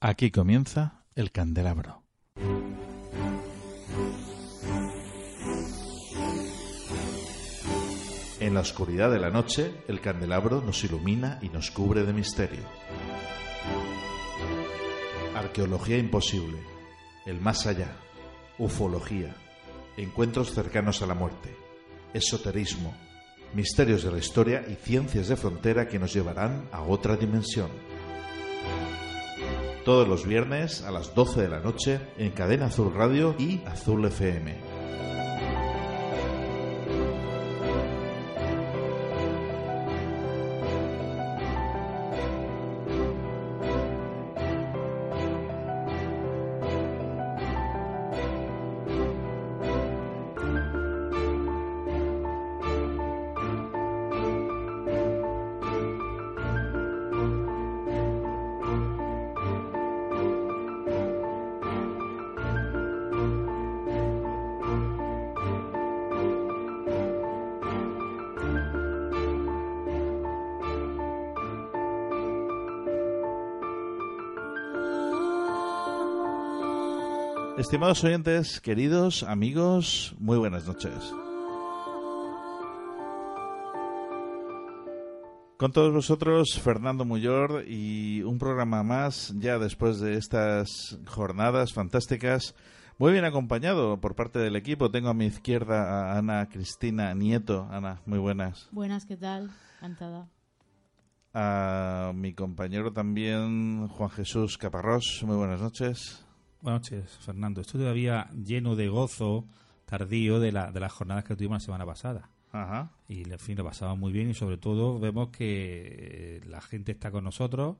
Aquí comienza el candelabro. En la oscuridad de la noche, el candelabro nos ilumina y nos cubre de misterio. Arqueología imposible, el más allá, ufología, encuentros cercanos a la muerte, esoterismo, misterios de la historia y ciencias de frontera que nos llevarán a otra dimensión todos los viernes a las 12 de la noche en Cadena Azul Radio y Azul FM. Estimados oyentes, queridos amigos, muy buenas noches. Con todos vosotros, Fernando Muyor y un programa más ya después de estas jornadas fantásticas. Muy bien acompañado por parte del equipo. Tengo a mi izquierda a Ana Cristina Nieto. Ana, muy buenas. Buenas, ¿qué tal? Encantada. A mi compañero también, Juan Jesús Caparrós. Muy buenas noches. Buenas noches, Fernando. Estoy todavía lleno de gozo tardío de, la, de las jornadas que tuvimos la semana pasada. Ajá. Y en fin, lo pasamos muy bien y sobre todo vemos que la gente está con nosotros.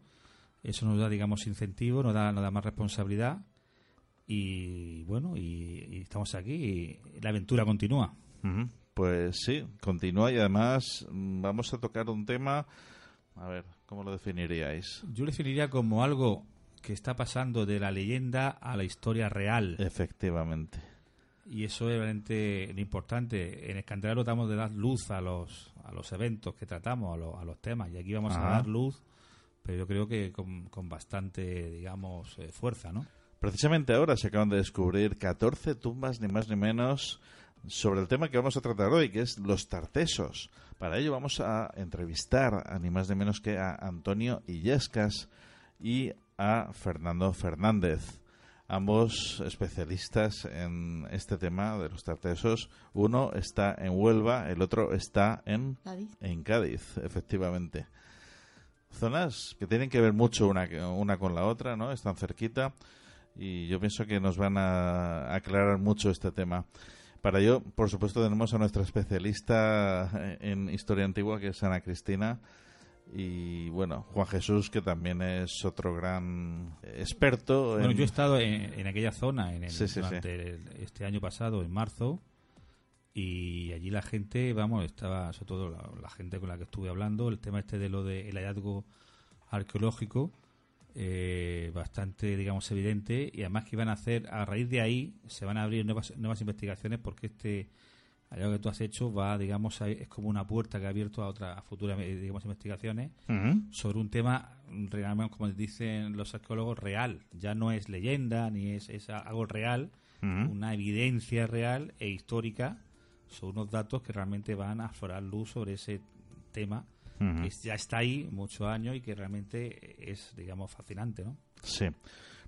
Eso nos da, digamos, incentivo, nos da, nos da más responsabilidad. Y bueno, y, estamos aquí y la aventura continúa. Pues sí, continúa y además mm, vamos a tocar un tema. A ver, ¿cómo lo definiríais? Yo lo definiría como algo que está pasando de la leyenda a la historia real. Efectivamente. Y eso es realmente importante. En Escandalero damos de dar luz a los, a los eventos que tratamos, a, a los temas. Y aquí vamos a dar luz, pero yo creo que con, con bastante, digamos, eh, fuerza, ¿no? Precisamente ahora se acaban de descubrir 14 tumbas, ni más ni menos, sobre el tema que vamos a tratar hoy, que es los tartesos. Para ello vamos a entrevistar a ni más ni menos que a Antonio Illescas y a Fernando Fernández, ambos especialistas en este tema de los tartesos. Uno está en Huelva, el otro está en Cádiz, en Cádiz efectivamente. Zonas que tienen que ver mucho una, una con la otra, ¿no? Están cerquita y yo pienso que nos van a aclarar mucho este tema. Para ello, por supuesto, tenemos a nuestra especialista en historia antigua, que es Ana Cristina, y bueno, Juan Jesús, que también es otro gran experto. Bueno, yo he estado en, aquella zona en el, durante este año pasado, en marzo, y allí la gente, vamos, estaba, sobre todo la, gente con la que estuve hablando, el tema este de lo del hallazgo arqueológico, eh, bastante, digamos, evidente, y además que iban a hacer, a raíz de ahí, se van a abrir nuevas, nuevas investigaciones porque este algo que tú has hecho va, digamos, es como una puerta que ha abierto a otras futuras, eh, digamos, investigaciones sobre un tema, realmente, como dicen los arqueólogos, real. Ya no es leyenda, ni es, es algo real, una evidencia real e histórica sobre unos datos que realmente van a aflorar luz sobre ese tema que ya está ahí muchos años y que realmente es, digamos, fascinante, ¿no? Sí.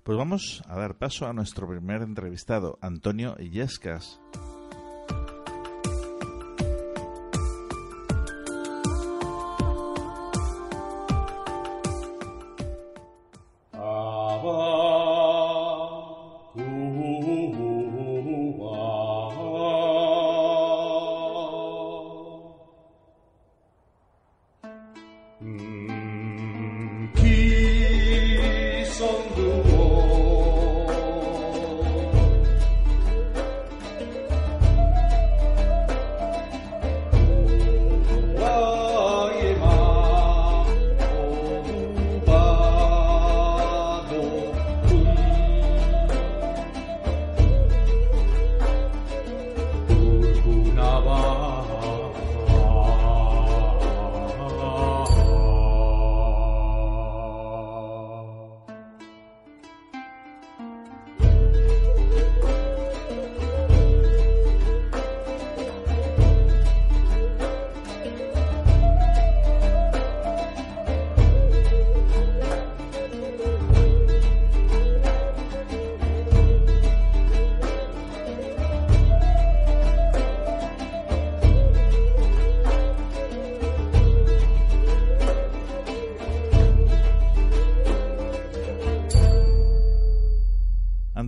Pues vamos a dar paso a nuestro primer entrevistado, Antonio Illescas. Abba.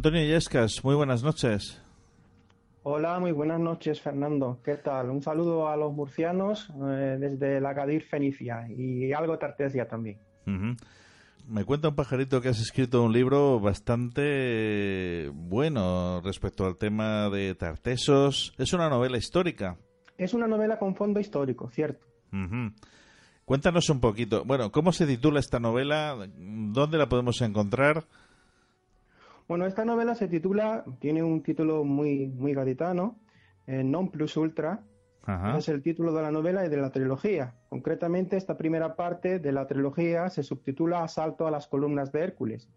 Antonio Yescas, muy buenas noches. Hola, muy buenas noches, Fernando. ¿Qué tal? Un saludo a los murcianos eh, desde la Gadir Fenicia y algo Tartesia también. Me cuenta un pajarito que has escrito un libro bastante bueno respecto al tema de Tartesos. Es una novela histórica. Es una novela con fondo histórico, cierto. Cuéntanos un poquito. Bueno, ¿cómo se titula esta novela? ¿Dónde la podemos encontrar? Bueno, esta novela se titula, tiene un título muy, muy gaditano, eh, Non plus ultra. Es el título de la novela y de la trilogía. Concretamente, esta primera parte de la trilogía se subtitula Asalto a las columnas de Hércules.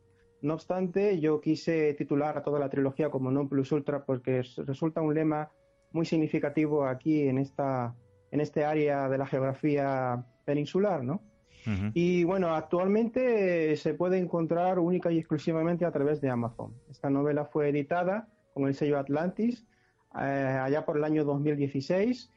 No obstante, yo quise titular a toda la trilogía como Non plus ultra porque resulta un lema muy significativo aquí en esta en este área de la geografía peninsular, ¿no? Y bueno, actualmente se puede encontrar única y exclusivamente a través de Amazon. Esta novela fue editada con el sello Atlantis eh, allá por el año 2016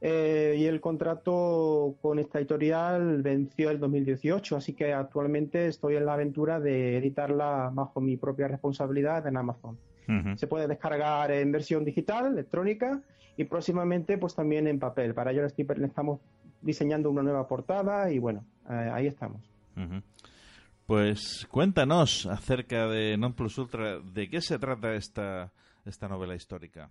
eh, y el contrato con esta editorial venció el 2018, así que actualmente estoy en la aventura de editarla bajo mi propia responsabilidad en Amazon. Se puede descargar en versión digital, electrónica y próximamente pues también en papel. Para ello estamos diseñando una nueva portada y bueno, eh, ahí estamos. Pues cuéntanos acerca de Non Plus Ultra, ¿de qué se trata esta, esta novela histórica?